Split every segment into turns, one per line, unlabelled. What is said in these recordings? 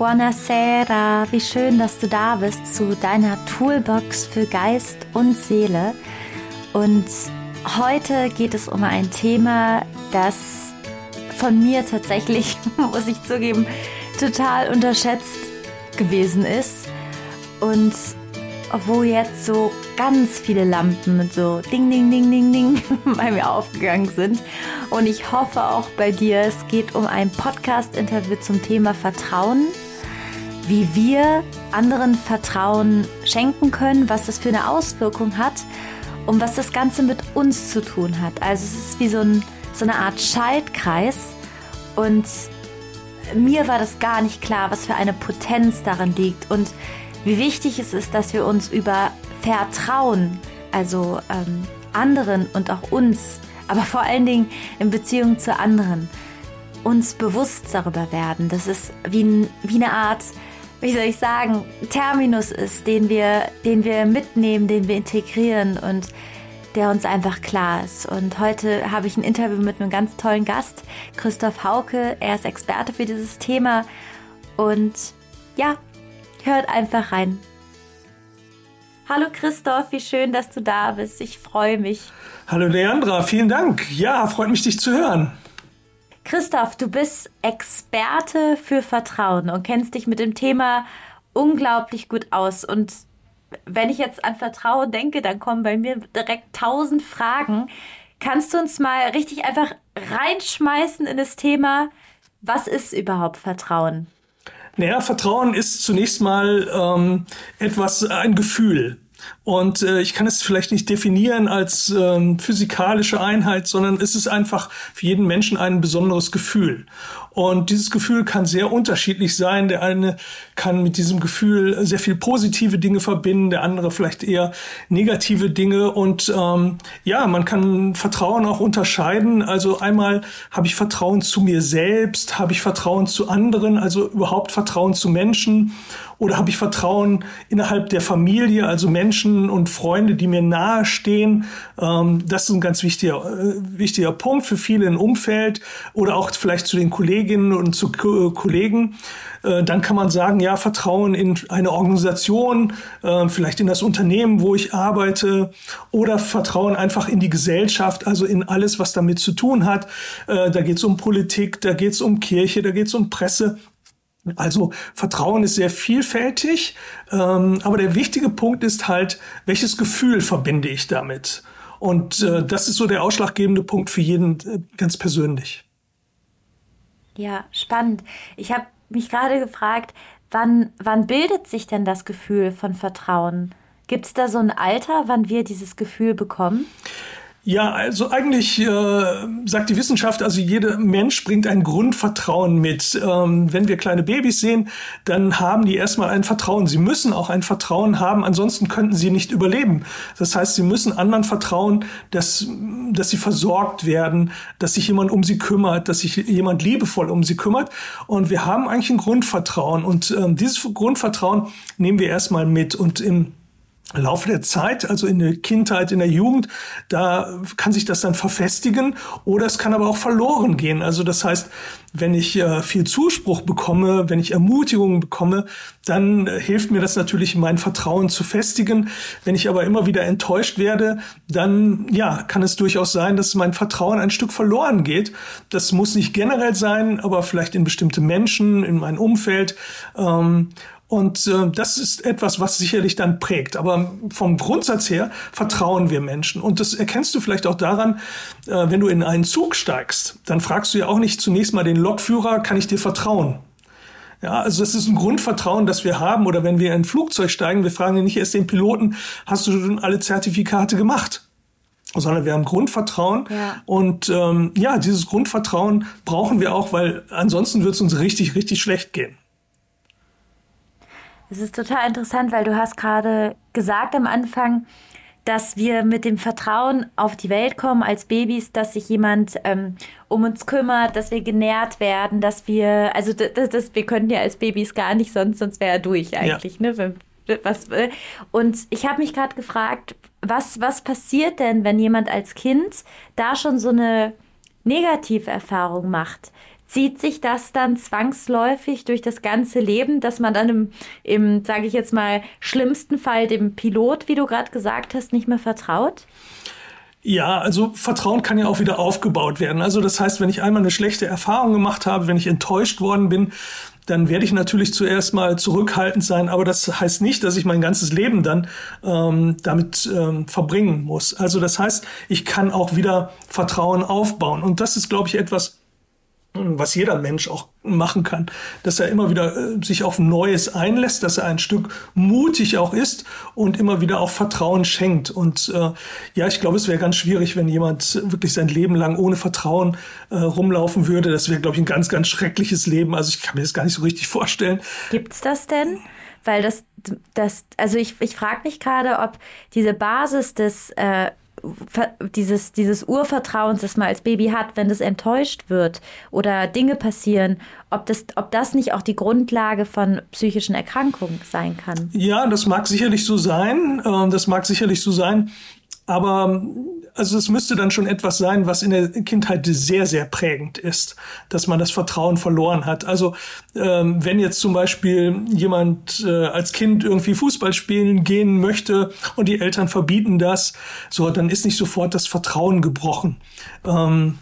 buonasera. Wie schön, dass du da bist zu deiner Toolbox für Geist und Seele. Und heute geht es um ein Thema, das von mir tatsächlich, muss ich zugeben, total unterschätzt gewesen ist. Und wo jetzt so ganz viele Lampen mit so Ding, Ding, Ding, Ding, Ding bei mir aufgegangen sind. Und ich hoffe auch bei dir, es geht um ein Podcast-Interview zum Thema Vertrauen wie wir anderen Vertrauen schenken können, was das für eine Auswirkung hat und was das Ganze mit uns zu tun hat. Also es ist wie so, ein, so eine Art Schaltkreis und mir war das gar nicht klar, was für eine Potenz darin liegt und wie wichtig es ist, dass wir uns über Vertrauen, also ähm, anderen und auch uns, aber vor allen Dingen in Beziehung zu anderen, uns bewusst darüber werden. Das ist wie, wie eine Art wie soll ich sagen, Terminus ist, den wir, den wir mitnehmen, den wir integrieren und der uns einfach klar ist. Und heute habe ich ein Interview mit einem ganz tollen Gast, Christoph Hauke. Er ist Experte für dieses Thema. Und ja, hört einfach rein. Hallo Christoph, wie schön, dass du da bist. Ich freue mich.
Hallo Leandra, vielen Dank. Ja, freut mich, dich zu hören.
Christoph, du bist Experte für Vertrauen und kennst dich mit dem Thema unglaublich gut aus. Und wenn ich jetzt an Vertrauen denke, dann kommen bei mir direkt tausend Fragen. Kannst du uns mal richtig einfach reinschmeißen in das Thema, was ist überhaupt Vertrauen?
Naja, Vertrauen ist zunächst mal ähm, etwas, ein Gefühl. Und äh, ich kann es vielleicht nicht definieren als ähm, physikalische Einheit, sondern es ist einfach für jeden Menschen ein besonderes Gefühl. Und dieses Gefühl kann sehr unterschiedlich sein. Der eine kann mit diesem Gefühl sehr viel positive Dinge verbinden, der andere vielleicht eher negative Dinge. Und ähm, ja, man kann Vertrauen auch unterscheiden. Also einmal habe ich Vertrauen zu mir selbst, habe ich Vertrauen zu anderen, also überhaupt Vertrauen zu Menschen. Oder habe ich Vertrauen innerhalb der Familie, also Menschen und Freunde, die mir nahestehen? Ähm, das ist ein ganz wichtiger, äh, wichtiger Punkt für viele im Umfeld oder auch vielleicht zu den Kolleginnen und zu Ko Kollegen. Äh, dann kann man sagen, ja, Vertrauen in eine Organisation, äh, vielleicht in das Unternehmen, wo ich arbeite, oder Vertrauen einfach in die Gesellschaft, also in alles, was damit zu tun hat. Äh, da geht es um Politik, da geht es um Kirche, da geht es um Presse. Also Vertrauen ist sehr vielfältig, ähm, aber der wichtige Punkt ist halt, welches Gefühl verbinde ich damit? Und äh, das ist so der ausschlaggebende Punkt für jeden äh, ganz persönlich.
Ja, spannend. Ich habe mich gerade gefragt, wann, wann bildet sich denn das Gefühl von Vertrauen? Gibt es da so ein Alter, wann wir dieses Gefühl bekommen?
Ja, also eigentlich äh, sagt die Wissenschaft, also jeder Mensch bringt ein Grundvertrauen mit. Ähm, wenn wir kleine Babys sehen, dann haben die erstmal ein Vertrauen. Sie müssen auch ein Vertrauen haben, ansonsten könnten sie nicht überleben. Das heißt, sie müssen anderen vertrauen, dass, dass sie versorgt werden, dass sich jemand um sie kümmert, dass sich jemand liebevoll um sie kümmert. Und wir haben eigentlich ein Grundvertrauen. Und ähm, dieses Grundvertrauen nehmen wir erstmal mit. Und im Laufe der Zeit, also in der Kindheit, in der Jugend, da kann sich das dann verfestigen oder es kann aber auch verloren gehen. Also das heißt, wenn ich äh, viel Zuspruch bekomme, wenn ich Ermutigung bekomme, dann äh, hilft mir das natürlich, mein Vertrauen zu festigen. Wenn ich aber immer wieder enttäuscht werde, dann ja, kann es durchaus sein, dass mein Vertrauen ein Stück verloren geht. Das muss nicht generell sein, aber vielleicht in bestimmte Menschen, in mein Umfeld. Ähm, und äh, das ist etwas, was sicherlich dann prägt. Aber vom Grundsatz her vertrauen wir Menschen. Und das erkennst du vielleicht auch daran, äh, wenn du in einen Zug steigst, dann fragst du ja auch nicht zunächst mal den Lokführer, kann ich dir vertrauen? Ja, also das ist ein Grundvertrauen, das wir haben. Oder wenn wir in ein Flugzeug steigen, wir fragen ja nicht erst den Piloten, hast du schon alle Zertifikate gemacht? sondern wir haben Grundvertrauen. Ja. Und ähm, ja, dieses Grundvertrauen brauchen wir auch, weil ansonsten wird es uns richtig, richtig schlecht gehen.
Es ist total interessant, weil du hast gerade gesagt am Anfang, dass wir mit dem Vertrauen auf die Welt kommen als Babys, dass sich jemand ähm, um uns kümmert, dass wir genährt werden, dass wir, also das, das, wir könnten ja als Babys gar nicht, sonst, sonst wäre er durch eigentlich, ja. ne? Was, und ich habe mich gerade gefragt, was, was passiert denn, wenn jemand als Kind da schon so eine Negativerfahrung macht? Zieht sich das dann zwangsläufig durch das ganze Leben, dass man dann im, im sage ich jetzt mal, schlimmsten Fall dem Pilot, wie du gerade gesagt hast, nicht mehr vertraut?
Ja, also Vertrauen kann ja auch wieder aufgebaut werden. Also das heißt, wenn ich einmal eine schlechte Erfahrung gemacht habe, wenn ich enttäuscht worden bin, dann werde ich natürlich zuerst mal zurückhaltend sein, aber das heißt nicht, dass ich mein ganzes Leben dann ähm, damit ähm, verbringen muss. Also das heißt, ich kann auch wieder Vertrauen aufbauen. Und das ist, glaube ich, etwas, was jeder Mensch auch machen kann, dass er immer wieder äh, sich auf Neues einlässt, dass er ein Stück mutig auch ist und immer wieder auch Vertrauen schenkt. Und äh, ja, ich glaube, es wäre ganz schwierig, wenn jemand wirklich sein Leben lang ohne Vertrauen äh, rumlaufen würde. Das wäre, glaube ich, ein ganz, ganz schreckliches Leben. Also ich kann mir das gar nicht so richtig vorstellen.
Gibt's das denn? Weil das, das, also ich, ich frage mich gerade, ob diese Basis des äh, dieses, dieses Urvertrauens, das man als Baby hat, wenn das enttäuscht wird oder Dinge passieren, ob das, ob das nicht auch die Grundlage von psychischen Erkrankungen sein kann.
Ja, das mag sicherlich so sein. Ähm, das mag sicherlich so sein. Aber also es müsste dann schon etwas sein, was in der Kindheit sehr, sehr prägend ist, dass man das Vertrauen verloren hat. Also ähm, wenn jetzt zum Beispiel jemand äh, als Kind irgendwie Fußball spielen gehen möchte und die Eltern verbieten das, so dann ist nicht sofort das Vertrauen gebrochen. Ähm,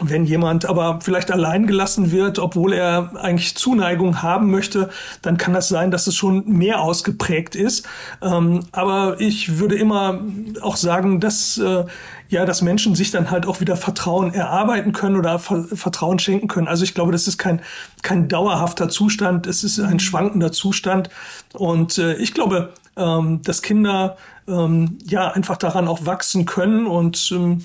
wenn jemand aber vielleicht allein gelassen wird, obwohl er eigentlich Zuneigung haben möchte, dann kann das sein, dass es schon mehr ausgeprägt ist. Ähm, aber ich würde immer auch sagen, dass äh, ja, dass Menschen sich dann halt auch wieder Vertrauen erarbeiten können oder Vertrauen schenken können. Also ich glaube, das ist kein kein dauerhafter Zustand, es ist ein schwankender Zustand. Und äh, ich glaube, ähm, dass Kinder ähm, ja einfach daran auch wachsen können und ähm,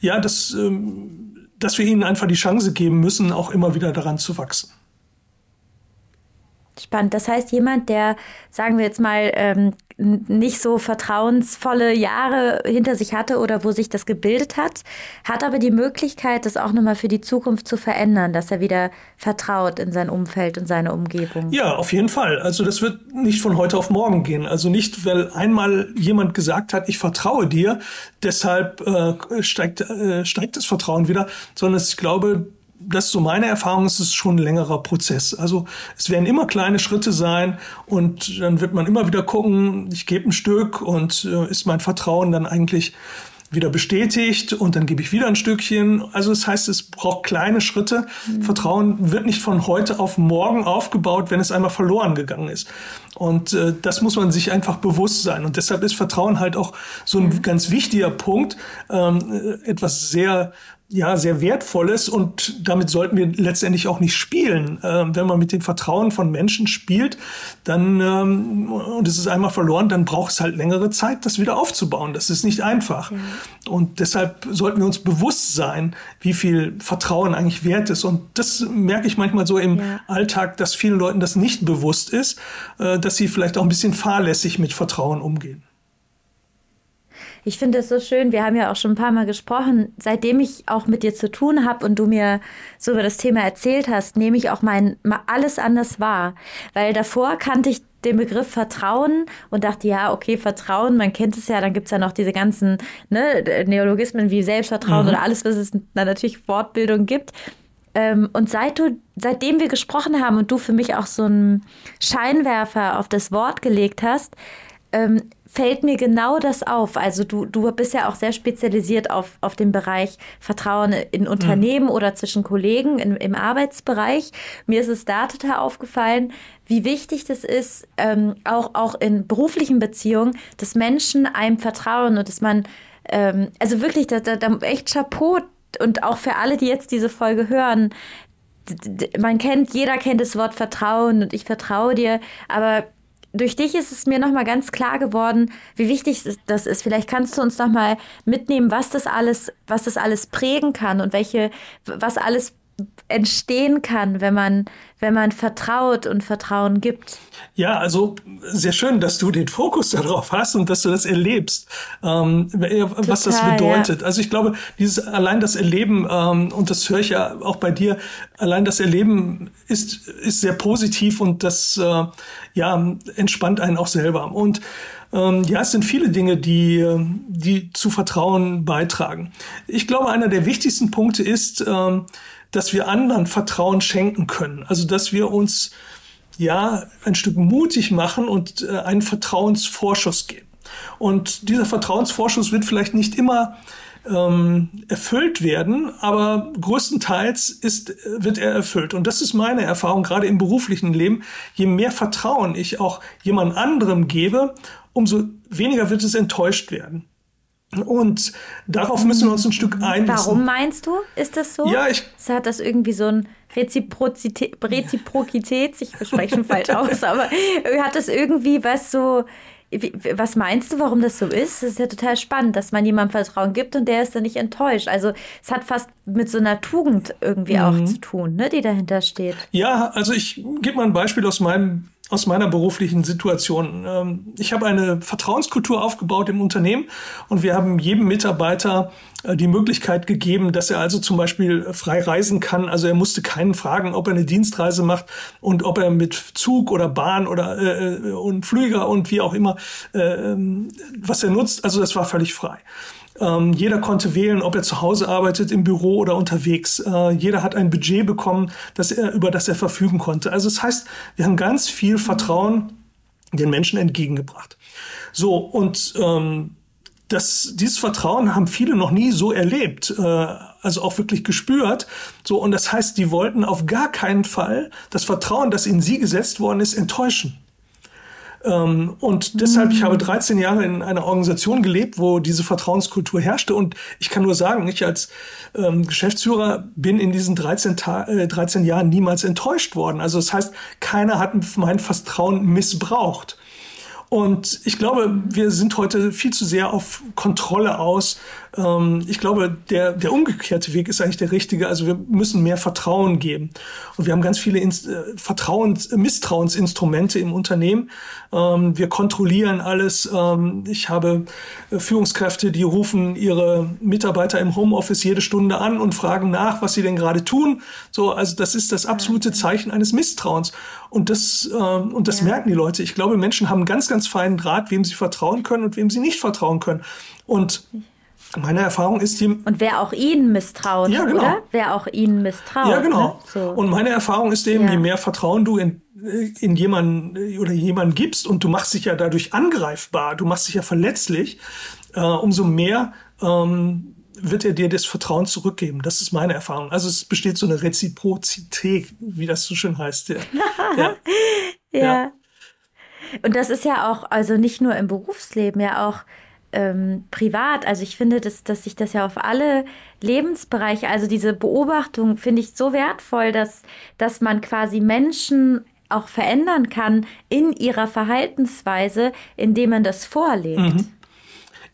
ja, das ähm, dass wir ihnen einfach die Chance geben müssen, auch immer wieder daran zu wachsen.
Spannend. Das heißt, jemand, der, sagen wir jetzt mal, ähm, nicht so vertrauensvolle Jahre hinter sich hatte oder wo sich das gebildet hat, hat aber die Möglichkeit, das auch nochmal für die Zukunft zu verändern, dass er wieder vertraut in sein Umfeld und seine Umgebung.
Ja, auf jeden Fall. Also das wird nicht von heute auf morgen gehen. Also nicht, weil einmal jemand gesagt hat, ich vertraue dir, deshalb äh, steigt, äh, steigt das Vertrauen wieder, sondern ich glaube, das ist so meine Erfahrung, es ist schon ein längerer Prozess. Also es werden immer kleine Schritte sein und dann wird man immer wieder gucken, ich gebe ein Stück und äh, ist mein Vertrauen dann eigentlich wieder bestätigt und dann gebe ich wieder ein Stückchen. Also das heißt, es braucht kleine Schritte. Mhm. Vertrauen wird nicht von heute auf morgen aufgebaut, wenn es einmal verloren gegangen ist. Und äh, das muss man sich einfach bewusst sein. Und deshalb ist Vertrauen halt auch so ein mhm. ganz wichtiger Punkt, ähm, äh, etwas sehr ja, sehr wertvolles und damit sollten wir letztendlich auch nicht spielen. Ähm, wenn man mit dem Vertrauen von Menschen spielt, dann, ähm, und es ist einmal verloren, dann braucht es halt längere Zeit, das wieder aufzubauen. Das ist nicht einfach. Ja. Und deshalb sollten wir uns bewusst sein, wie viel Vertrauen eigentlich wert ist. Und das merke ich manchmal so im ja. Alltag, dass vielen Leuten das nicht bewusst ist, äh, dass sie vielleicht auch ein bisschen fahrlässig mit Vertrauen umgehen.
Ich finde es so schön, wir haben ja auch schon ein paar Mal gesprochen, seitdem ich auch mit dir zu tun habe und du mir so über das Thema erzählt hast, nehme ich auch mein alles anders wahr. Weil davor kannte ich den Begriff Vertrauen und dachte, ja, okay, Vertrauen, man kennt es ja, dann gibt es ja noch diese ganzen ne, Neologismen wie Selbstvertrauen mhm. oder alles, was es da natürlich Fortbildung gibt. Ähm, und seit du, seitdem wir gesprochen haben und du für mich auch so einen Scheinwerfer auf das Wort gelegt hast, ähm, fällt mir genau das auf. Also du, du bist ja auch sehr spezialisiert auf, auf den Bereich Vertrauen in Unternehmen mhm. oder zwischen Kollegen in, im Arbeitsbereich. Mir ist es da total aufgefallen, wie wichtig das ist, ähm, auch, auch in beruflichen Beziehungen, dass Menschen einem vertrauen und dass man, ähm, also wirklich, da, da, da echt Chapeau und auch für alle, die jetzt diese Folge hören, man kennt, jeder kennt das Wort Vertrauen und ich vertraue dir, aber durch dich ist es mir nochmal ganz klar geworden, wie wichtig das ist. Vielleicht kannst du uns nochmal mitnehmen, was das alles, was das alles prägen kann und welche, was alles entstehen kann, wenn man, wenn man vertraut und Vertrauen gibt.
Ja, also sehr schön, dass du den Fokus darauf hast und dass du das erlebst, ähm, was das bedeutet. Ja. Also ich glaube, dieses allein das Erleben ähm, und das höre ich ja auch bei dir. Allein das Erleben ist ist sehr positiv und das äh, ja entspannt einen auch selber und Ähm, ja, es sind viele Dinge, die, die zu Vertrauen beitragen. Ich glaube, einer der wichtigsten Punkte ist, ähm, dass wir anderen Vertrauen schenken können. Also, dass wir uns ja ein Stück mutig machen und äh, einen Vertrauensvorschuss geben. Und dieser Vertrauensvorschuss wird vielleicht nicht immer ähm, erfüllt werden, aber größtenteils ist, wird er erfüllt. Und das ist meine Erfahrung, gerade im beruflichen Leben. Je mehr Vertrauen ich auch jemand anderem gebe, umso weniger wird es enttäuscht werden. Und darauf müssen wir uns ein Stück einlassen.
Warum meinst du, ist das so?
Ja, ich.
Hat das irgendwie so ein Reziprozität, Reziprokität, ich spreche schon falsch aus, aber hat das irgendwie was so was meinst du, warum das so ist? Das ist ja total spannend, dass man jemandem Vertrauen gibt und der ist dann nicht enttäuscht. Also es hat fast mit so einer Tugend irgendwie mhm. auch zu tun, ne, die dahinter steht.
Ja, also ich gebe mal ein Beispiel aus meinem aus meiner beruflichen Situation. Ähm, ich habe eine Vertrauenskultur aufgebaut im Unternehmen und wir haben jedem Mitarbeiter äh, die Möglichkeit gegeben, dass er also zum Beispiel frei reisen kann. Also er musste keinen fragen, ob er eine Dienstreise macht und ob er mit Zug oder Bahn oder äh, äh und Flüger und wie auch immer äh, ähm, was er nutzt. Also das war völlig frei. Ähm, jeder konnte wählen, ob er zu Hause arbeitet, im Büro oder unterwegs. Äh, jeder hat ein Budget bekommen, das er, über das er verfügen konnte. Also das heißt, wir haben ganz viel Vertrauen den Menschen entgegengebracht. So, und ähm, das, dieses Vertrauen haben viele noch nie so erlebt, äh, also auch wirklich gespürt. So, und das heißt, die wollten auf gar keinen Fall das Vertrauen, das in sie gesetzt worden ist, enttäuschen. Ähm, und deshalb, ich habe 13 Jahre in einer Organisation gelebt, wo diese Vertrauenskultur herrschte. Und ich kann nur sagen, ich als ähm, Geschäftsführer bin in diesen 13, Ta äh, 13 Jahren niemals enttäuscht worden. Also das heißt, keiner hat mein Vertrauen missbraucht. Und ich glaube, wir sind heute viel zu sehr auf Kontrolle aus. Ähm, ich glaube, der, der umgekehrte Weg ist eigentlich der richtige. Also wir müssen mehr Vertrauen geben. Und wir haben ganz viele Inst äh, Vertrauens Misstrauensinstrumente im Unternehmen. Ähm, wir kontrollieren alles. Ähm, ich habe äh, Führungskräfte, die rufen ihre Mitarbeiter im Homeoffice jede Stunde an und fragen nach, was sie denn gerade tun. So, also das ist das absolute Zeichen eines Misstrauens. Und das, und das ja. merken die Leute. Ich glaube, Menschen haben ganz, ganz feinen Draht, wem sie vertrauen können und wem sie nicht vertrauen können. Und meine Erfahrung ist die.
Und wer auch ihnen misstraut, ja, genau. oder? Wer auch ihnen misstraut.
Ja, genau. Ne? So. Und meine Erfahrung ist eben, ja. je mehr Vertrauen du in, in jemanden oder jemanden gibst und du machst dich ja dadurch angreifbar, du machst dich ja verletzlich, äh, umso mehr ähm, wird er dir das Vertrauen zurückgeben. Das ist meine Erfahrung. Also es besteht so eine Reziprozität, wie das so schön heißt. Ja.
ja. ja. ja. Und das ist ja auch, also nicht nur im Berufsleben, ja auch ähm, privat. Also ich finde, dass, dass sich das ja auf alle Lebensbereiche, also diese Beobachtung finde ich so wertvoll, dass, dass man quasi Menschen auch verändern kann in ihrer Verhaltensweise, indem man das vorlebt. Mhm.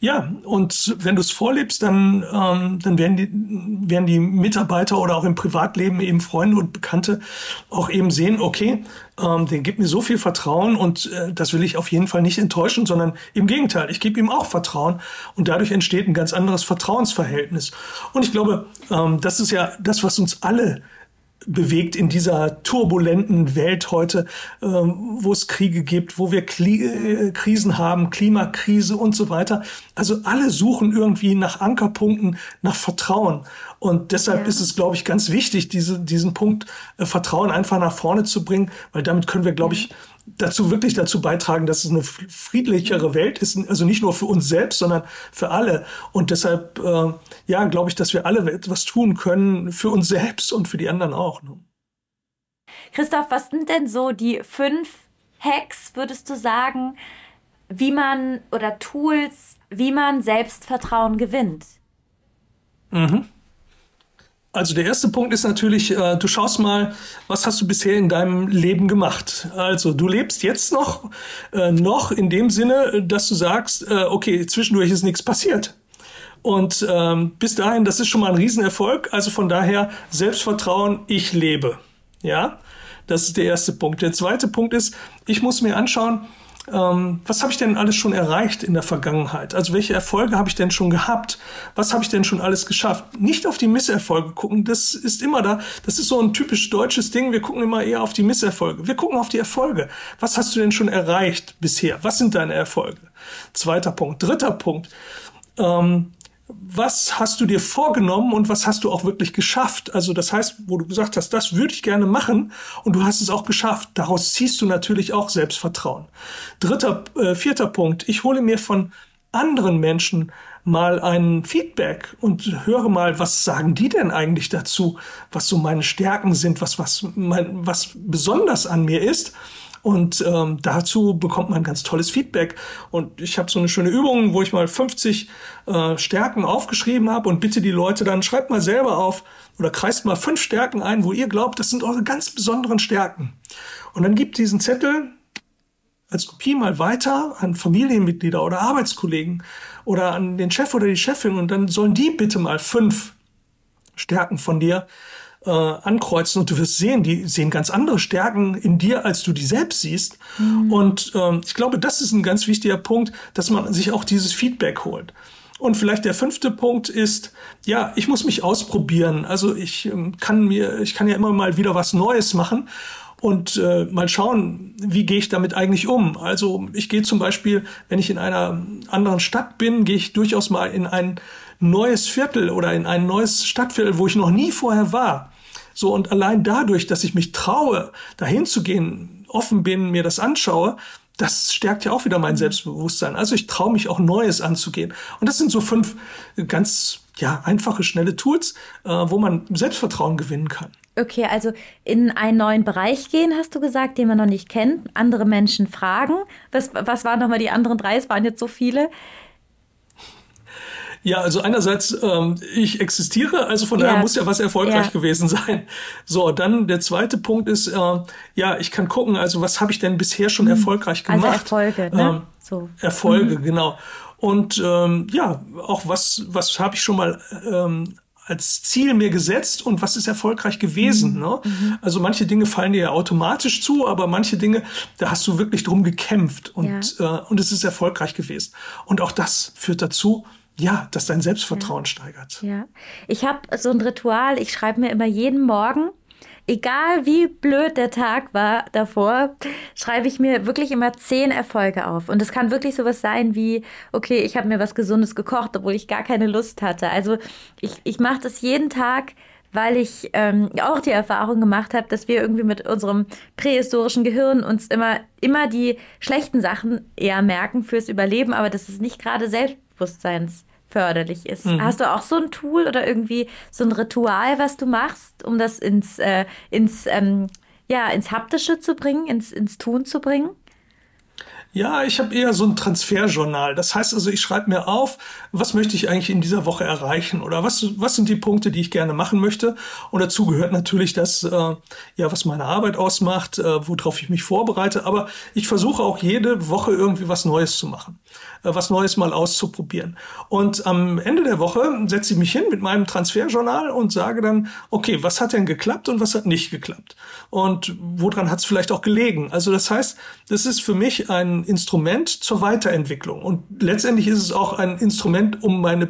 Ja, und wenn du es vorlebst, dann, ähm, dann werden, die, werden die Mitarbeiter oder auch im Privatleben eben Freunde und Bekannte auch eben sehen, okay, ähm, der gibt mir so viel Vertrauen und äh, das will ich auf jeden Fall nicht enttäuschen, sondern im Gegenteil, ich gebe ihm auch Vertrauen und dadurch entsteht ein ganz anderes Vertrauensverhältnis. Und ich glaube, ähm, das ist ja das, was uns alle bewegt in dieser turbulenten Welt heute, ähm, wo es Kriege gibt, wo wir Kli äh, Krisen haben, Klimakrise und so weiter. Also alle suchen irgendwie nach Ankerpunkten, nach Vertrauen. Und deshalb ja. ist es, glaube ich, ganz wichtig, diese, diesen Punkt äh, Vertrauen einfach nach vorne zu bringen, weil damit können wir, glaube ich, dazu wirklich dazu beitragen, dass es eine friedlichere Welt ist, also nicht nur für uns selbst, sondern für alle. Und deshalb, äh, ja, glaube ich, dass wir alle etwas tun können für uns selbst und für die anderen auch. Ne?
Christoph, was sind denn so die fünf Hacks, würdest du sagen, wie man oder Tools, wie man Selbstvertrauen gewinnt?
Mhm. Also der erste Punkt ist natürlich, äh, du schaust mal, was hast du bisher in deinem Leben gemacht. Also du lebst jetzt noch, äh, noch in dem Sinne, dass du sagst, äh, okay, zwischendurch ist nichts passiert. Und ähm, bis dahin, das ist schon mal ein Riesenerfolg. Also von daher Selbstvertrauen, ich lebe. Ja, das ist der erste Punkt. Der zweite Punkt ist, ich muss mir anschauen, ähm, was habe ich denn alles schon erreicht in der Vergangenheit? Also welche Erfolge habe ich denn schon gehabt? Was habe ich denn schon alles geschafft? Nicht auf die Misserfolge gucken, das ist immer da. Das ist so ein typisch deutsches Ding. Wir gucken immer eher auf die Misserfolge. Wir gucken auf die Erfolge. Was hast du denn schon erreicht bisher? Was sind deine Erfolge? Zweiter Punkt. Dritter Punkt. Ähm, was hast du dir vorgenommen und was hast du auch wirklich geschafft? Also das heißt, wo du gesagt hast, das würde ich gerne machen und du hast es auch geschafft. Daraus ziehst du natürlich auch Selbstvertrauen. Dritter, äh, vierter Punkt. Ich hole mir von anderen Menschen mal ein Feedback und höre mal, was sagen die denn eigentlich dazu, was so meine Stärken sind, was, was, mein, was besonders an mir ist. Und ähm, dazu bekommt man ganz tolles Feedback. Und ich habe so eine schöne Übung, wo ich mal 50 äh, Stärken aufgeschrieben habe und bitte die Leute dann, schreibt mal selber auf oder kreist mal fünf Stärken ein, wo ihr glaubt, das sind eure ganz besonderen Stärken. Und dann gibt diesen Zettel als Kopie mal weiter an Familienmitglieder oder Arbeitskollegen oder an den Chef oder die Chefin und dann sollen die bitte mal fünf Stärken von dir äh, ankreuzen und du wirst sehen, die sehen ganz andere Stärken in dir, als du die selbst siehst. Mhm. Und ähm, ich glaube, das ist ein ganz wichtiger Punkt, dass man sich auch dieses Feedback holt. Und vielleicht der fünfte Punkt ist, ja, ich muss mich ausprobieren. Also ich ähm, kann mir, ich kann ja immer mal wieder was Neues machen und äh, mal schauen, wie gehe ich damit eigentlich um. Also ich gehe zum Beispiel, wenn ich in einer anderen Stadt bin, gehe ich durchaus mal in ein neues Viertel oder in ein neues Stadtviertel, wo ich noch nie vorher war. So, und allein dadurch, dass ich mich traue, dahin zu gehen, offen bin, mir das anschaue, das stärkt ja auch wieder mein Selbstbewusstsein. Also ich traue mich auch Neues anzugehen. Und das sind so fünf ganz ja, einfache, schnelle Tools, äh, wo man Selbstvertrauen gewinnen kann.
Okay, also in einen neuen Bereich gehen, hast du gesagt, den man noch nicht kennt, andere Menschen fragen. Was, was waren nochmal die anderen drei? Es waren jetzt so viele.
Ja, also einerseits, ähm, ich existiere, also von daher muss ja was erfolgreich ja. gewesen sein. So, dann der zweite Punkt ist, äh, ja, ich kann gucken, also was habe ich denn bisher schon mhm. erfolgreich also gemacht?
Also Erfolge, ne? Ähm,
so. Erfolge, mhm. genau. Und ähm, ja, auch was, was habe ich schon mal ähm, als Ziel mir gesetzt und was ist erfolgreich gewesen. Mhm. Ne? Mhm. Also manche Dinge fallen dir ja automatisch zu, aber manche Dinge, da hast du wirklich drum gekämpft und, ja. äh, und es ist erfolgreich gewesen. Und auch das führt dazu, ja, dass dein Selbstvertrauen
ja.
steigert.
Ja, ich habe so ein Ritual, ich schreibe mir immer jeden Morgen, egal wie blöd der Tag war davor, schreibe ich mir wirklich immer zehn Erfolge auf. Und es kann wirklich sowas sein wie, okay, ich habe mir was Gesundes gekocht, obwohl ich gar keine Lust hatte. Also ich, ich mache das jeden Tag weil ich ähm, auch die Erfahrung gemacht habe, dass wir irgendwie mit unserem prähistorischen Gehirn uns immer, immer die schlechten Sachen eher merken fürs Überleben, aber das ist nicht gerade Selbstbewusstseins förderlich ist. Mhm. Hast du auch so ein Tool oder irgendwie so ein Ritual, was du machst, um das ins, äh, ins, ähm, ja, ins Haptische zu bringen, ins, ins Tun zu bringen?
Ja, ich habe eher so ein Transferjournal. Das heißt also, ich schreibe mir auf, was möchte ich eigentlich in dieser Woche erreichen oder was, was sind die Punkte, die ich gerne machen möchte. Und dazu gehört natürlich das, äh, ja, was meine Arbeit ausmacht, äh, worauf ich mich vorbereite. Aber ich versuche auch jede Woche irgendwie was Neues zu machen, was Neues mal auszuprobieren. Und am Ende der Woche setze ich mich hin mit meinem Transferjournal und sage dann, okay, was hat denn geklappt und was hat nicht geklappt? Und woran hat es vielleicht auch gelegen? Also das heißt, das ist für mich ein Instrument zur Weiterentwicklung. Und letztendlich ist es auch ein Instrument, um meine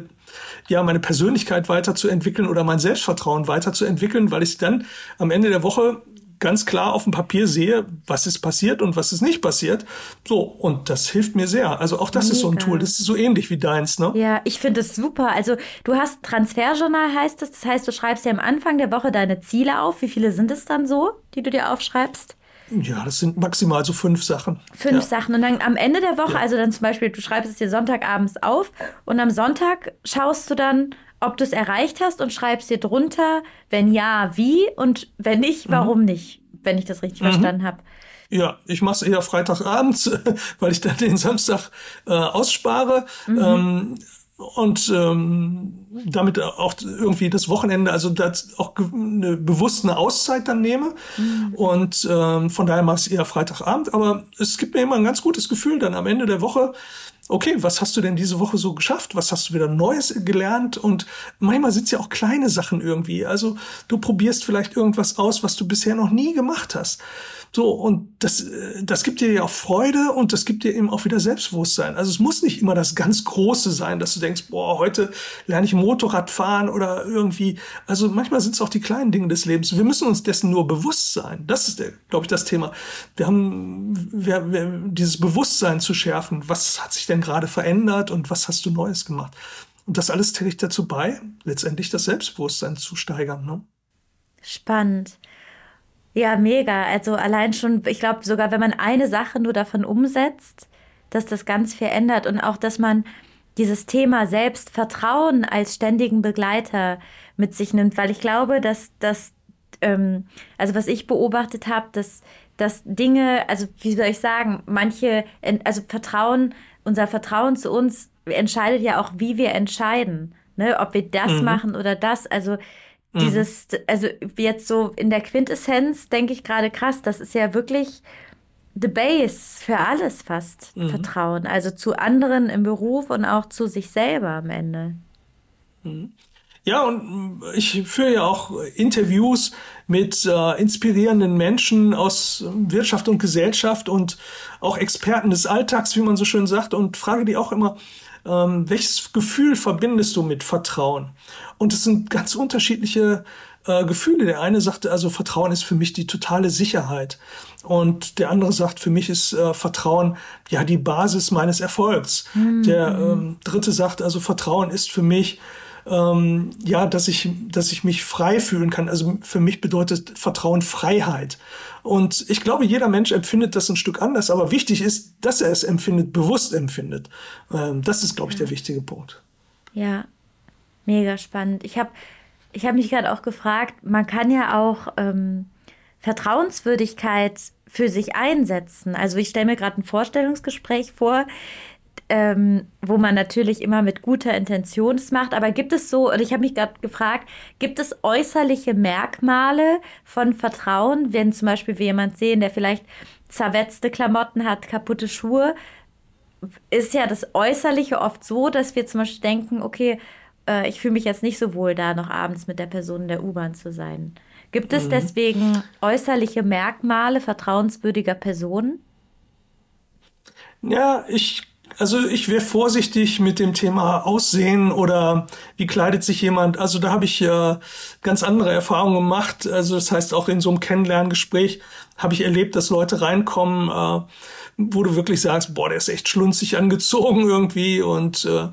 ja, meine Persönlichkeit weiterzuentwickeln oder mein Selbstvertrauen weiterzuentwickeln, weil ich dann am Ende der Woche ganz klar auf dem Papier sehe, was ist passiert und was ist nicht passiert. So, und das hilft mir sehr. Also auch das Mega. ist so ein Tool, das ist so ähnlich wie deins, ne?
Ja, ich finde es super. Also du hast Transferjournal heißt es, das heißt, du schreibst dir am Anfang der Woche deine Ziele auf. Wie viele sind es dann so, die du dir aufschreibst?
Ja, das sind maximal so fünf Sachen.
Fünf
ja.
Sachen. Und dann am Ende der Woche, ja. also dann zum Beispiel, du schreibst es dir Sonntagabends auf und am Sonntag schaust du dann, ob du es erreicht hast und schreibst dir drunter, wenn ja, wie und wenn nicht, mhm. warum mhm. nicht, wenn ich das richtig mhm. verstanden habe.
Ja, ich mache es eher Freitagabends, weil ich dann den Samstag äh, ausspare. Mhm. Ähm, und ähm, damit auch irgendwie das Wochenende, also das auch eine bewusst eine Auszeit dann nehme. Mhm. Und ähm, von daher mache ich es eher Freitagabend. Aber es gibt mir immer ein ganz gutes Gefühl dann am Ende der Woche, okay, was hast du denn diese Woche so geschafft? Was hast du wieder Neues gelernt? Und manchmal sind es ja auch kleine Sachen irgendwie. Also du probierst vielleicht irgendwas aus, was du bisher noch nie gemacht hast. So, und das, äh, das gibt dir ja auch Freude und das gibt dir eben auch wieder Selbstbewusstsein. Also es muss nicht immer das ganz Große sein, dass du denkst, boah, heute lerne ich Motorrad fahren oder irgendwie. Also manchmal sind es auch die kleinen Dinge des Lebens. Wir müssen uns dessen nur bewusst sein. Das ist, glaube ich, das Thema. Wir haben wir, wir, dieses Bewusstsein zu schärfen. Was hat sich denn gerade verändert und was hast du Neues gemacht? Und das alles trägt dazu bei, letztendlich das Selbstbewusstsein zu steigern. Ne?
Spannend. Ja, mega. Also allein schon, ich glaube sogar, wenn man eine Sache nur davon umsetzt, dass das ganz viel ändert und auch, dass man dieses Thema Selbstvertrauen als ständigen Begleiter mit sich nimmt, weil ich glaube, dass das, ähm, also was ich beobachtet habe, dass, dass Dinge, also wie soll ich sagen, manche, also Vertrauen, unser Vertrauen zu uns entscheidet ja auch, wie wir entscheiden, ne, ob wir das mhm. machen oder das. Also Mhm. Dieses, also jetzt so in der Quintessenz denke ich gerade krass, das ist ja wirklich the base für alles fast, mhm. Vertrauen. Also zu anderen im Beruf und auch zu sich selber am Ende.
Ja, und ich führe ja auch Interviews mit äh, inspirierenden Menschen aus Wirtschaft und Gesellschaft und auch Experten des Alltags, wie man so schön sagt, und frage die auch immer, ähm, welches Gefühl verbindest du mit Vertrauen? Und es sind ganz unterschiedliche äh, Gefühle. Der eine sagte, also Vertrauen ist für mich die totale Sicherheit. Und der andere sagt, für mich ist äh, Vertrauen ja die Basis meines Erfolgs. Mhm. Der ähm, dritte sagt, also Vertrauen ist für mich ähm, ja, dass ich, dass ich mich frei fühlen kann. Also für mich bedeutet Vertrauen Freiheit. Und ich glaube, jeder Mensch empfindet das ein Stück anders, aber wichtig ist, dass er es empfindet, bewusst empfindet. Ähm, das ist, glaube ich, der wichtige Punkt.
Ja, mega spannend. Ich habe ich hab mich gerade auch gefragt, man kann ja auch ähm, Vertrauenswürdigkeit für sich einsetzen. Also ich stelle mir gerade ein Vorstellungsgespräch vor, ähm, wo man natürlich immer mit guter Intention es macht. Aber gibt es so, und ich habe mich gerade gefragt, gibt es äußerliche Merkmale von Vertrauen, wenn zum Beispiel wir jemand sehen, der vielleicht zerwetzte Klamotten hat, kaputte Schuhe, ist ja das Äußerliche oft so, dass wir zum Beispiel denken, okay, äh, ich fühle mich jetzt nicht so wohl, da noch abends mit der Person in der U-Bahn zu sein. Gibt es mhm. deswegen äußerliche Merkmale vertrauenswürdiger Personen?
Ja, ich also ich wäre vorsichtig mit dem Thema Aussehen oder wie kleidet sich jemand. Also da habe ich äh, ganz andere Erfahrungen gemacht. Also das heißt auch in so einem Kennenlerngespräch habe ich erlebt, dass Leute reinkommen, äh, wo du wirklich sagst, boah, der ist echt schlunzig angezogen irgendwie und äh,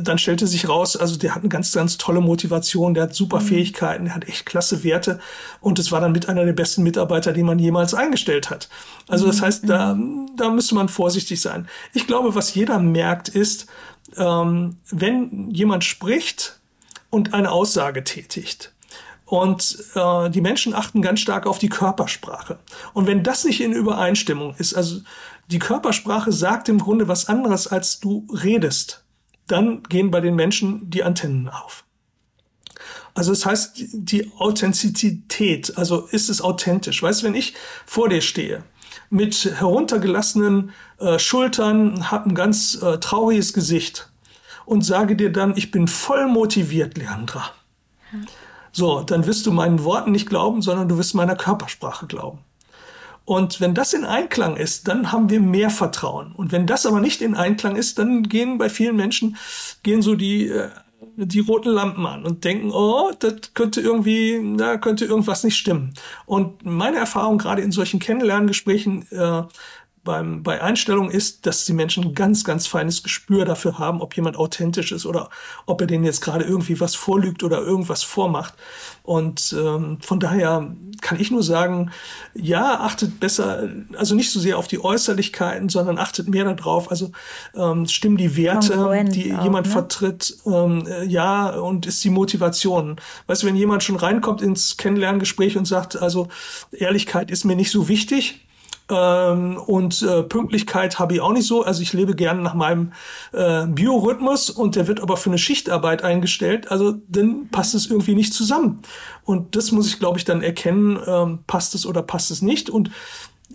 dann stellte sich raus, also der hat eine ganz, ganz tolle Motivation, der hat super mhm. Fähigkeiten, der hat echt klasse Werte und es war dann mit einer der besten Mitarbeiter, die man jemals eingestellt hat. Also das mhm. heißt, da, mhm. da müsste man vorsichtig sein. Ich glaube, was jeder merkt, ist, ähm, wenn jemand spricht und eine Aussage tätigt, und äh, die Menschen achten ganz stark auf die Körpersprache. Und wenn das nicht in Übereinstimmung ist, also die Körpersprache sagt im Grunde was anderes, als du redest, dann gehen bei den Menschen die Antennen auf. Also das heißt, die Authentizität, also ist es authentisch. Weißt du, wenn ich vor dir stehe, mit heruntergelassenen äh, Schultern, habe ein ganz äh, trauriges Gesicht und sage dir dann, ich bin voll motiviert, Leandra. Hm so, dann wirst du meinen Worten nicht glauben, sondern du wirst meiner Körpersprache glauben. Und wenn das in Einklang ist, dann haben wir mehr Vertrauen. Und wenn das aber nicht in Einklang ist, dann gehen bei vielen Menschen, gehen so die, äh, die roten Lampen an und denken, oh, das könnte irgendwie, da könnte irgendwas nicht stimmen. Und meine Erfahrung gerade in solchen Kennenlerngesprächen äh, beim, bei Einstellung ist, dass die Menschen ein ganz, ganz feines Gespür dafür haben, ob jemand authentisch ist oder ob er denen jetzt gerade irgendwie was vorlügt oder irgendwas vormacht. Und ähm, von daher kann ich nur sagen, ja, achtet besser, also nicht so sehr auf die Äußerlichkeiten, sondern achtet mehr darauf. Also ähm, stimmen die Werte, die auch, jemand ne? vertritt, ähm, äh, ja, und ist die Motivation. Weißt du, wenn jemand schon reinkommt ins Kennenlerngespräch und sagt, also Ehrlichkeit ist mir nicht so wichtig, Ähm, und äh, Pünktlichkeit habe ich auch nicht so. Also ich lebe gerne nach meinem äh, Biorhythmus und der wird aber für eine Schichtarbeit eingestellt. Also dann passt es irgendwie nicht zusammen. Und das muss ich, glaube ich, dann erkennen, ähm, passt es oder passt es nicht. Und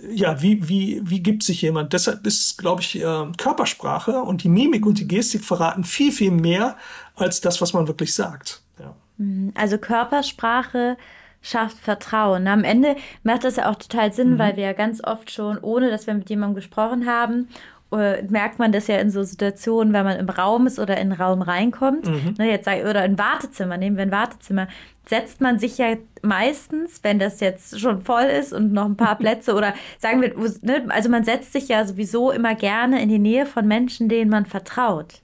ja, wie, wie, wie gibt sich jemand? Deshalb ist, glaube ich, äh, Körpersprache und die Mimik und die Gestik verraten viel, viel mehr als das, was man wirklich sagt. Ja.
Mhm. Also Körpersprache schafft Vertrauen. Am Ende macht das ja auch total Sinn, mhm. weil wir ja ganz oft schon, ohne dass wir mit jemandem gesprochen haben, äh, merkt man das ja in so Situationen, wenn man im Raum ist oder in den Raum reinkommt. Mhm. Ne, jetzt oder ein Wartezimmer, nehmen wir ein Wartezimmer, setzt man sich ja meistens, wenn das jetzt schon voll ist und noch ein paar Plätze oder sagen wir, ne, also man setzt sich ja sowieso immer gerne in die Nähe von Menschen, denen man vertraut.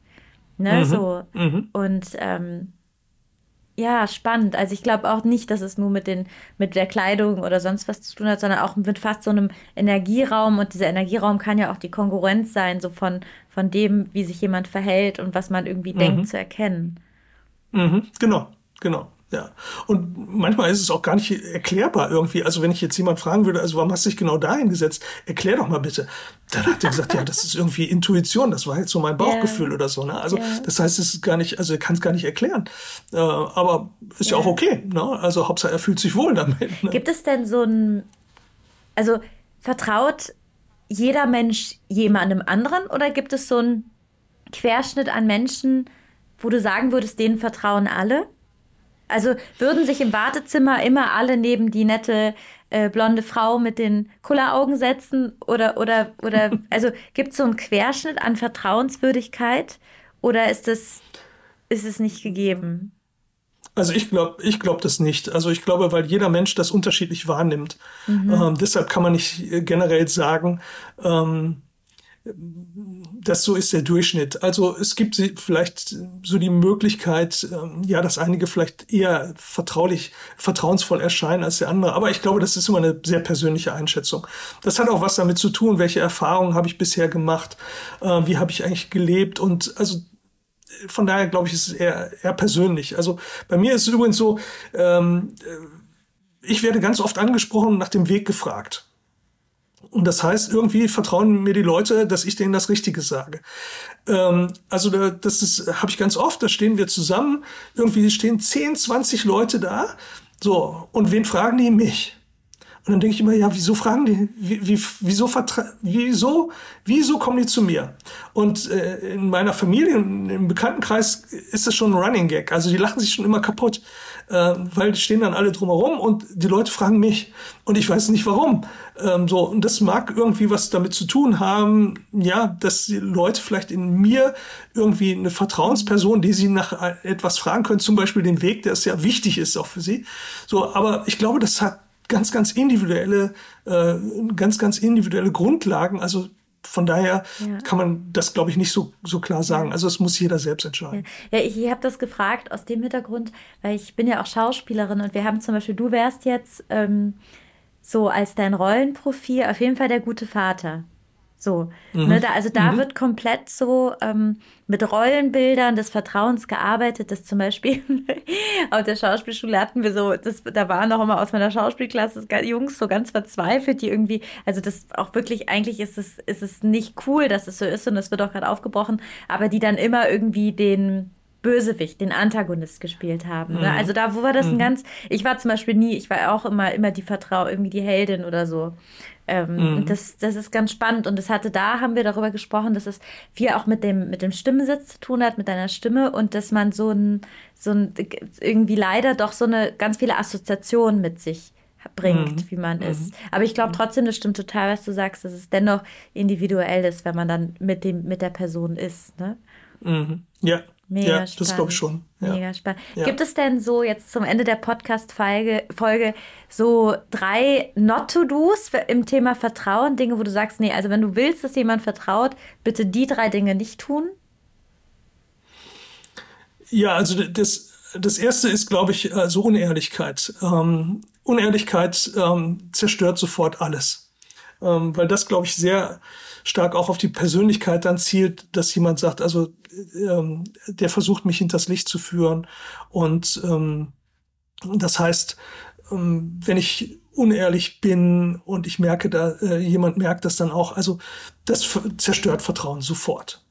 Ne, mhm. so. Mhm. Und ähm, ja, spannend. Also ich glaube auch nicht, dass es nur mit den mit der Kleidung oder sonst was zu tun hat, sondern auch mit fast so einem Energieraum. Und dieser Energieraum kann ja auch die Konkurrenz sein, so von, von dem, wie sich jemand verhält und was man irgendwie mhm. denkt zu erkennen.
Mhm, genau, genau. Ja. Und manchmal ist es auch gar nicht erklärbar irgendwie. Also wenn ich jetzt jemand fragen würde, also warum hast du dich genau da hingesetzt? Erklär doch mal bitte. Dann hat er gesagt, ja, das ist irgendwie Intuition, das war jetzt so mein Bauchgefühl yeah. oder so. Ne? Also yeah. das heißt, es ist gar nicht, also er kann es gar nicht erklären. Äh, aber ist yeah. ja auch okay. Ne? Also Hauptsache er fühlt sich wohl damit.
Ne? Gibt es denn so ein, also vertraut jeder Mensch jemandem anderen oder gibt es so einen Querschnitt an Menschen, wo du sagen würdest, denen vertrauen alle? Also würden sich im Wartezimmer immer alle neben die nette äh, blonde Frau mit den Kulleraugen setzen? Oder, oder, oder also gibt es so einen Querschnitt an Vertrauenswürdigkeit oder ist das, ist es nicht gegeben?
Also ich glaube, ich glaube das nicht. Also ich glaube, weil jeder Mensch das unterschiedlich wahrnimmt. Mhm. Ähm, deshalb kann man nicht generell sagen, ähm, das so ist der Durchschnitt. Also es gibt vielleicht so die Möglichkeit, ähm, ja, dass einige vielleicht eher vertraulich, vertrauensvoll erscheinen als der andere. Aber ich glaube, das ist immer eine sehr persönliche Einschätzung. Das hat auch was damit zu tun, welche Erfahrungen habe ich bisher gemacht, äh, wie habe ich eigentlich gelebt und also von daher glaube ich, ist es eher, eher persönlich. Also bei mir ist es übrigens so, ähm, ich werde ganz oft angesprochen und nach dem Weg gefragt. Und das heißt, irgendwie vertrauen mir die Leute, dass ich denen das Richtige sage. Ähm, also das ist, habe ich ganz oft, da stehen wir zusammen, irgendwie stehen 10, 20 Leute da. So, und wen fragen die mich? Und dann denke ich immer, ja, wieso fragen die, wie, wie, wieso, wieso, wieso kommen die zu mir? Und äh, in meiner Familie, im Bekanntenkreis ist das schon ein Running Gag. Also die lachen sich schon immer kaputt, äh, weil stehen dann alle drumherum und die Leute fragen mich. Und ich weiß nicht warum. Ähm, so, und das mag irgendwie was damit zu tun haben, ja, dass die Leute vielleicht in mir irgendwie eine Vertrauensperson, die sie nach etwas fragen können, zum Beispiel den Weg, der ja wichtig ist auch für sie. So, aber ich glaube, das hat ganz, ganz individuelle, äh, ganz, ganz individuelle Grundlagen. Also von daher ja. kann man das, glaube ich, nicht so, so klar sagen. Also es muss jeder selbst entscheiden.
Ja, ja ich habe das gefragt aus dem Hintergrund, weil ich bin ja auch Schauspielerin und wir haben zum Beispiel, du wärst jetzt ähm, so als dein Rollenprofil auf jeden Fall der gute Vater. So, mhm. ne, da, also da mhm. wird komplett so ähm, mit Rollenbildern des Vertrauens gearbeitet, dass zum Beispiel auf der Schauspielschule hatten wir so, das, da waren auch immer aus meiner Schauspielklasse Jungs so ganz verzweifelt, die irgendwie, also das auch wirklich, eigentlich ist es, ist es nicht cool, dass es so ist und das wird auch gerade aufgebrochen, aber die dann immer irgendwie den, Bösewicht, den Antagonist gespielt haben. Ne? Mhm. Also da, wo war das mhm. ein ganz, ich war zum Beispiel nie, ich war auch immer, immer die Vertrau, irgendwie die Heldin oder so. Ähm, mhm. das, das ist ganz spannend. Und das hatte, da haben wir darüber gesprochen, dass es viel auch mit dem, mit dem Stimmensitz zu tun hat, mit deiner Stimme und dass man so ein, so ein, irgendwie leider doch so eine ganz viele Assoziationen mit sich bringt, mhm. wie man mhm. ist. Aber ich glaube trotzdem, das stimmt total, was du sagst, dass es dennoch individuell ist, wenn man dann mit dem, mit der Person ist. Ne?
Mhm. Ja, Mega ja, spannend. das glaube ich schon. Ja.
Mega spannend. Ja. Gibt es denn so jetzt zum Ende der Podcast-Folge Folge so drei Not-to-Dos im Thema Vertrauen? Dinge, wo du sagst, nee, also wenn du willst, dass jemand vertraut, bitte die drei Dinge nicht tun?
Ja, also das, das erste ist, glaube ich, so also Unehrlichkeit. Ähm, Unehrlichkeit ähm, zerstört sofort alles. Ähm, weil das, glaube ich, sehr stark auch auf die Persönlichkeit dann zielt, dass jemand sagt, also ähm, der versucht mich hinters Licht zu führen. Und ähm, das heißt, ähm, wenn ich unehrlich bin und ich merke, da äh, jemand merkt das dann auch. Also das zerstört Vertrauen sofort.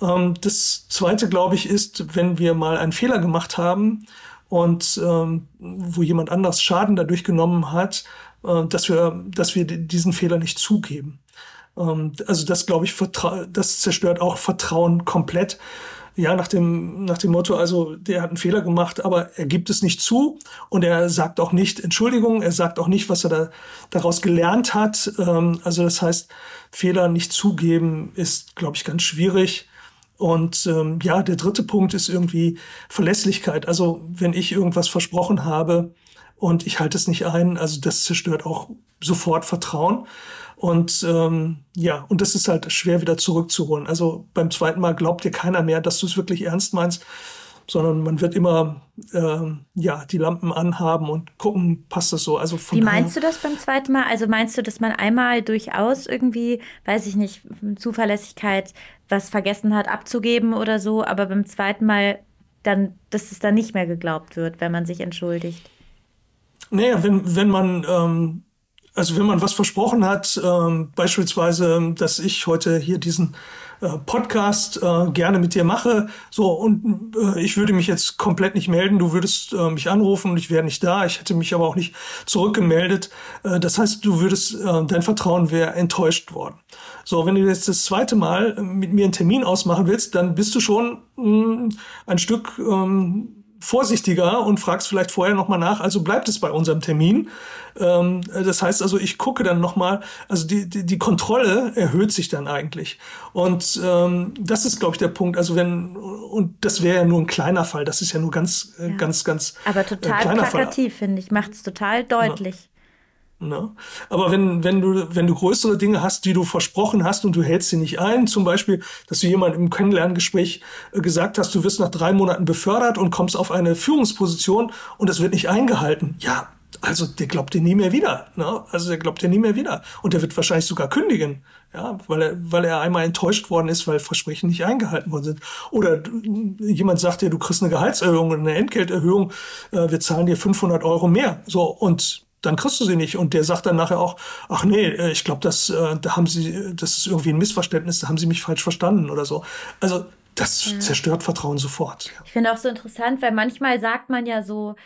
Ähm, das Zweite, glaube ich, ist, wenn wir mal einen Fehler gemacht haben und ähm, wo jemand anders Schaden dadurch genommen hat, äh, dass wir, dass wir diesen Fehler nicht zugeben. Ähm, also das, glaube ich, das zerstört auch Vertrauen komplett. Ja, nach dem, nach dem Motto, also der hat einen Fehler gemacht, aber er gibt es nicht zu und er sagt auch nicht Entschuldigung, er sagt auch nicht, was er da, daraus gelernt hat. Ähm, also das heißt, Fehler nicht zugeben ist, glaube ich, ganz schwierig. Und ähm, ja, der dritte Punkt ist irgendwie Verlässlichkeit. Also wenn ich irgendwas versprochen habe und ich halte es nicht ein, also das zerstört auch sofort Vertrauen. Und ähm, ja, und das ist halt schwer wieder zurückzuholen. Also beim zweiten Mal glaubt dir keiner mehr, dass du es wirklich ernst meinst, sondern man wird immer ähm, ja die Lampen anhaben und gucken, passt das so. Also
Wie meinst du das beim zweiten Mal? Also meinst du, dass man einmal durchaus irgendwie, weiß ich nicht, Zuverlässigkeit was vergessen hat abzugeben oder so, aber beim zweiten Mal dann, dass es dann nicht mehr geglaubt wird, wenn man sich entschuldigt?
Naja, wenn, wenn man ähm, also wenn man was versprochen hat, ähm, beispielsweise, dass ich heute hier diesen äh, Podcast äh, gerne mit dir mache, so und äh, ich würde mich jetzt komplett nicht melden, du würdest äh, mich anrufen und ich wäre nicht da, ich hätte mich aber auch nicht zurückgemeldet. Äh, das heißt, du würdest, äh, dein Vertrauen wäre enttäuscht worden. So, wenn du jetzt das zweite Mal mit mir einen Termin ausmachen willst, dann bist du schon mh, mm, ein Stück ähm, vorsichtiger und fragst vielleicht vorher nochmal nach. Also bleibt es bei unserem Termin. Ähm, das heißt also, ich gucke dann nochmal, also die, die, die Kontrolle erhöht sich dann eigentlich. Und ähm, das ist, glaube ich, der Punkt. Also wenn, und das wäre ja nur ein kleiner Fall, das ist ja nur ganz, äh, ja. ganz, ganz.
Aber äh, total äh, plakativ, finde ich, macht es total deutlich. Ja.
Ne? Aber wenn, wenn, du, wenn du größere Dinge hast, die du versprochen hast und du hältst sie nicht ein, zum Beispiel, dass du jemand im Kennenlerngespräch äh, gesagt hast, du wirst nach drei Monaten befördert und kommst auf eine Führungsposition und das wird nicht eingehalten. Ja, also der glaubt dir nie mehr wieder. Ne? Also der glaubt dir nie mehr wieder. Und der wird wahrscheinlich sogar kündigen, ja, weil er, weil er einmal enttäuscht worden ist, weil Versprechen nicht eingehalten worden sind. Oder jemand sagt dir, du kriegst eine Gehaltserhöhung und eine Entgelterhöhung, äh, wir zahlen dir 500 Euro mehr. So, und dann kriegst du sie nicht. Und der sagt dann nachher auch, ach nee, äh, ich glaube, das, äh, da haben sie, das ist irgendwie ein Missverständnis, da haben sie mich falsch verstanden oder so. Also das ja. zerstört Vertrauen sofort.
Ich finde auch so interessant, weil manchmal sagt man ja so,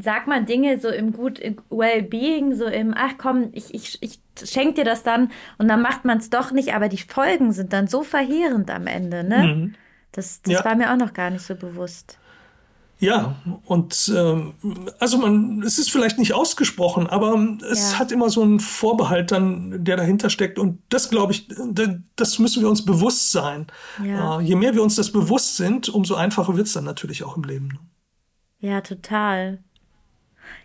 sagt man Dinge so im gut Well-Being, so im, ach komm, ich, ich, ich schenke dir das dann und dann macht man es doch nicht, aber die Folgen sind dann so verheerend am Ende, ne? Mhm. Das, das ja. war mir auch noch gar nicht so bewusst.
Ja, und ähm, also man, es ist vielleicht nicht ausgesprochen, aber es ja. hat immer so einen Vorbehalt dann, der dahinter steckt. Und das glaube ich, das müssen wir uns bewusst sein. Ja. Äh, je mehr wir uns das bewusst sind, umso einfacher wird es dann natürlich auch im Leben.
Ja, total.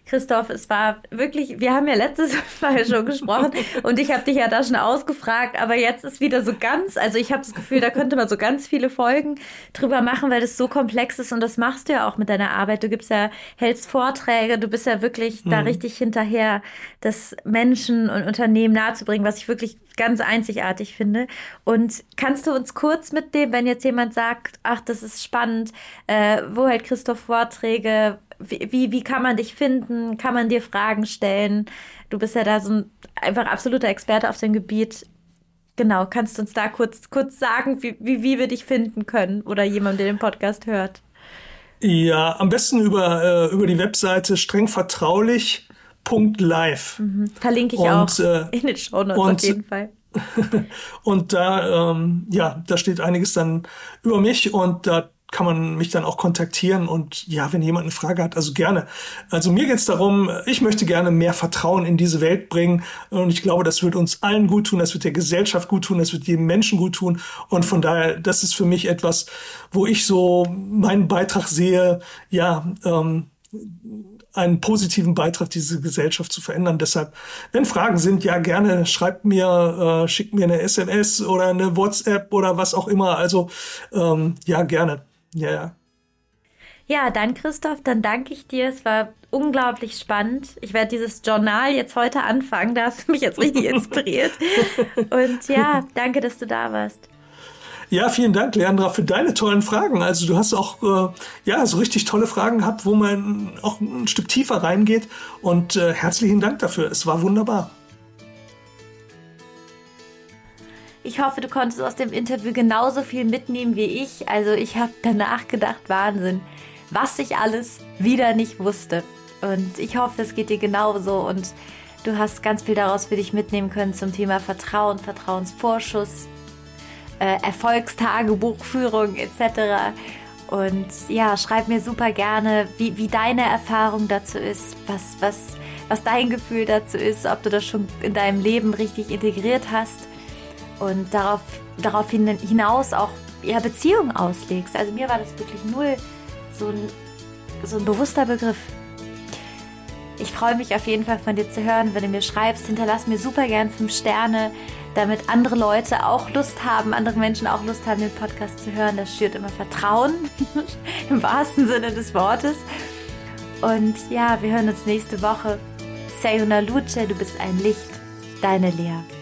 Christoph, es war wirklich, wir haben ja letztes Mal schon gesprochen und ich habe dich ja da schon ausgefragt, aber jetzt ist wieder so ganz, also ich habe das Gefühl, da könnte man so ganz viele Folgen drüber machen, weil das so komplex ist und das machst du ja auch mit deiner Arbeit. Du gibst ja, hältst Vorträge, du bist ja wirklich mhm. da richtig hinterher, das Menschen und Unternehmen nahezubringen, was ich wirklich ganz einzigartig finde. Und kannst du uns kurz mitnehmen, wenn jetzt jemand sagt, ach, das ist spannend, äh, wo hält Christoph Vorträge, wie, wie, kann man dich finden? Kann man dir Fragen stellen? Du bist ja da so ein einfach absoluter Experte auf dem Gebiet. Genau, kannst du uns da kurz, kurz sagen, wie, wie, wie wir dich finden können oder jemand, der den Podcast hört?
Ja, am besten über, äh, über die Webseite strengvertraulich.live.
Mhm. Verlinke ich und, auch äh, in den Show Notes auf jeden Fall.
und da, ähm, ja, da steht einiges dann über mich und da kann man mich dann auch kontaktieren und ja, wenn jemand eine Frage hat, also gerne. Also mir geht es darum, ich möchte gerne mehr Vertrauen in diese Welt bringen und ich glaube, das wird uns allen gut tun, das wird der Gesellschaft gut tun, das wird jedem Menschen gut tun und von daher, das ist für mich etwas, wo ich so meinen Beitrag sehe, ja, ähm, einen positiven Beitrag, diese Gesellschaft zu verändern. Deshalb, wenn Fragen sind, ja gerne schreibt mir, äh, schickt mir eine SMS oder eine WhatsApp oder was auch immer. Also ähm, ja gerne. Ja, ja.
Ja, dann Christoph, dann danke ich dir. Es war unglaublich spannend. Ich werde dieses Journal jetzt heute anfangen. Da hast du mich jetzt richtig inspiriert. Und ja, danke, dass du da warst.
Ja, vielen Dank, Leandra, für deine tollen Fragen. Also du hast auch äh, ja so richtig tolle Fragen gehabt, wo man auch ein Stück tiefer reingeht. Und äh, herzlichen Dank dafür. Es war wunderbar.
Ich hoffe, du konntest aus dem Interview genauso viel mitnehmen wie ich. Also ich habe danach gedacht, Wahnsinn, was ich alles wieder nicht wusste. Und ich hoffe, es geht dir genauso und du hast ganz viel daraus für dich mitnehmen können zum Thema Vertrauen, Vertrauensvorschuss, äh, Erfolgstagebuchführung etc. Und ja, schreib mir super gerne, wie, wie deine Erfahrung dazu ist, was, was, was dein Gefühl dazu ist, ob du das schon in deinem Leben richtig integriert hast und darauf, darauf hinaus auch ja, Beziehungen auslegst. Also mir war das wirklich null so ein, so ein bewusster Begriff. Ich freue mich auf jeden Fall von dir zu hören, wenn du mir schreibst. Hinterlass mir super gern fünf Sterne, damit andere Leute auch Lust haben, andere Menschen auch Lust haben, den Podcast zu hören. Das schürt immer Vertrauen, im wahrsten Sinne des Wortes. Und ja, wir hören uns nächste Woche. Sayona Luce, du bist ein Licht. Deine Lea.